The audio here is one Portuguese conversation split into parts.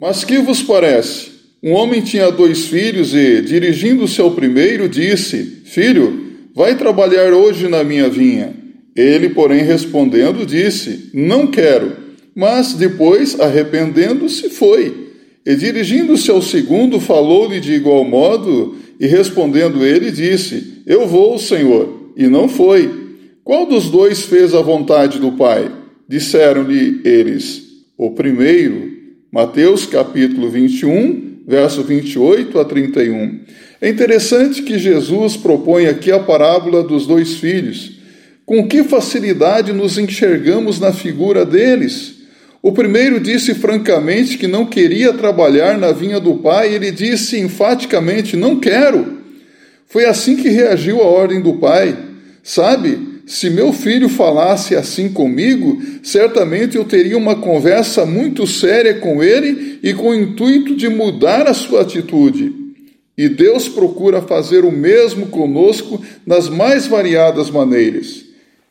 Mas que vos parece? Um homem tinha dois filhos e, dirigindo-se ao primeiro, disse: Filho, vai trabalhar hoje na minha vinha. Ele, porém, respondendo, disse: Não quero. Mas depois, arrependendo-se, foi. E dirigindo-se ao segundo, falou-lhe de igual modo, e respondendo ele, disse: Eu vou, Senhor. E não foi. Qual dos dois fez a vontade do Pai? Disseram-lhe eles: O primeiro. Mateus capítulo 21, verso 28 a 31. É interessante que Jesus propõe aqui a parábola dos dois filhos. Com que facilidade nos enxergamos na figura deles? O primeiro disse francamente que não queria trabalhar na vinha do pai, ele disse enfaticamente: Não quero. Foi assim que reagiu a ordem do pai. Sabe, se meu filho falasse assim comigo, certamente eu teria uma conversa muito séria com ele e com o intuito de mudar a sua atitude. E Deus procura fazer o mesmo conosco nas mais variadas maneiras.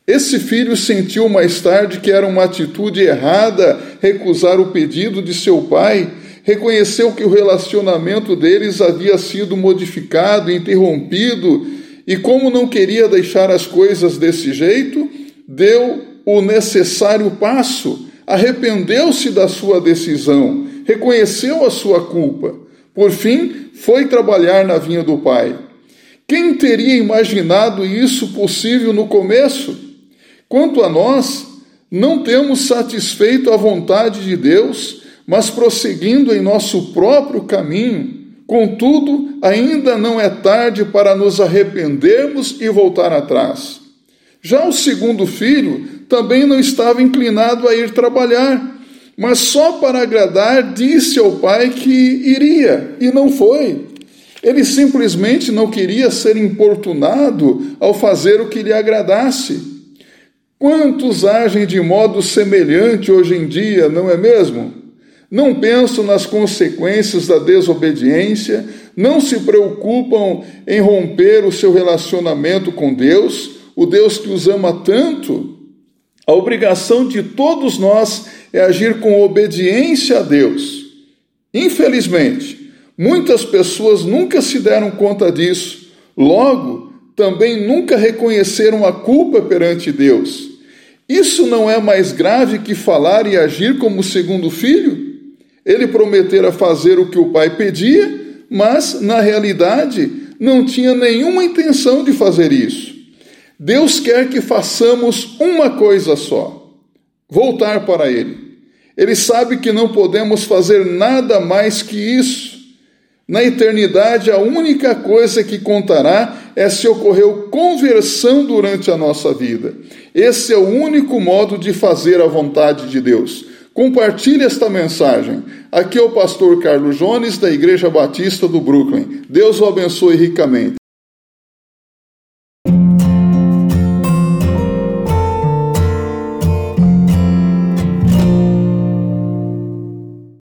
Esse filho sentiu mais tarde que era uma atitude errada recusar o pedido de seu pai, reconheceu que o relacionamento deles havia sido modificado, interrompido e como não queria deixar as coisas desse jeito, deu o necessário passo, arrependeu-se da sua decisão, reconheceu a sua culpa. Por fim, foi trabalhar na vinha do pai. Quem teria imaginado isso possível no começo? Quanto a nós, não temos satisfeito a vontade de Deus, mas prosseguindo em nosso próprio caminho, Contudo, ainda não é tarde para nos arrependermos e voltar atrás. Já o segundo filho também não estava inclinado a ir trabalhar, mas só para agradar disse ao pai que iria e não foi. Ele simplesmente não queria ser importunado ao fazer o que lhe agradasse. Quantos agem de modo semelhante hoje em dia, não é mesmo? Não pensam nas consequências da desobediência, não se preocupam em romper o seu relacionamento com Deus, o Deus que os ama tanto. A obrigação de todos nós é agir com obediência a Deus. Infelizmente, muitas pessoas nunca se deram conta disso, logo, também nunca reconheceram a culpa perante Deus. Isso não é mais grave que falar e agir como segundo filho? Ele prometera fazer o que o pai pedia, mas, na realidade, não tinha nenhuma intenção de fazer isso. Deus quer que façamos uma coisa só: voltar para Ele. Ele sabe que não podemos fazer nada mais que isso. Na eternidade, a única coisa que contará é se ocorreu conversão durante a nossa vida. Esse é o único modo de fazer a vontade de Deus. Compartilhe esta mensagem. Aqui é o pastor Carlos Jones, da Igreja Batista do Brooklyn. Deus o abençoe ricamente.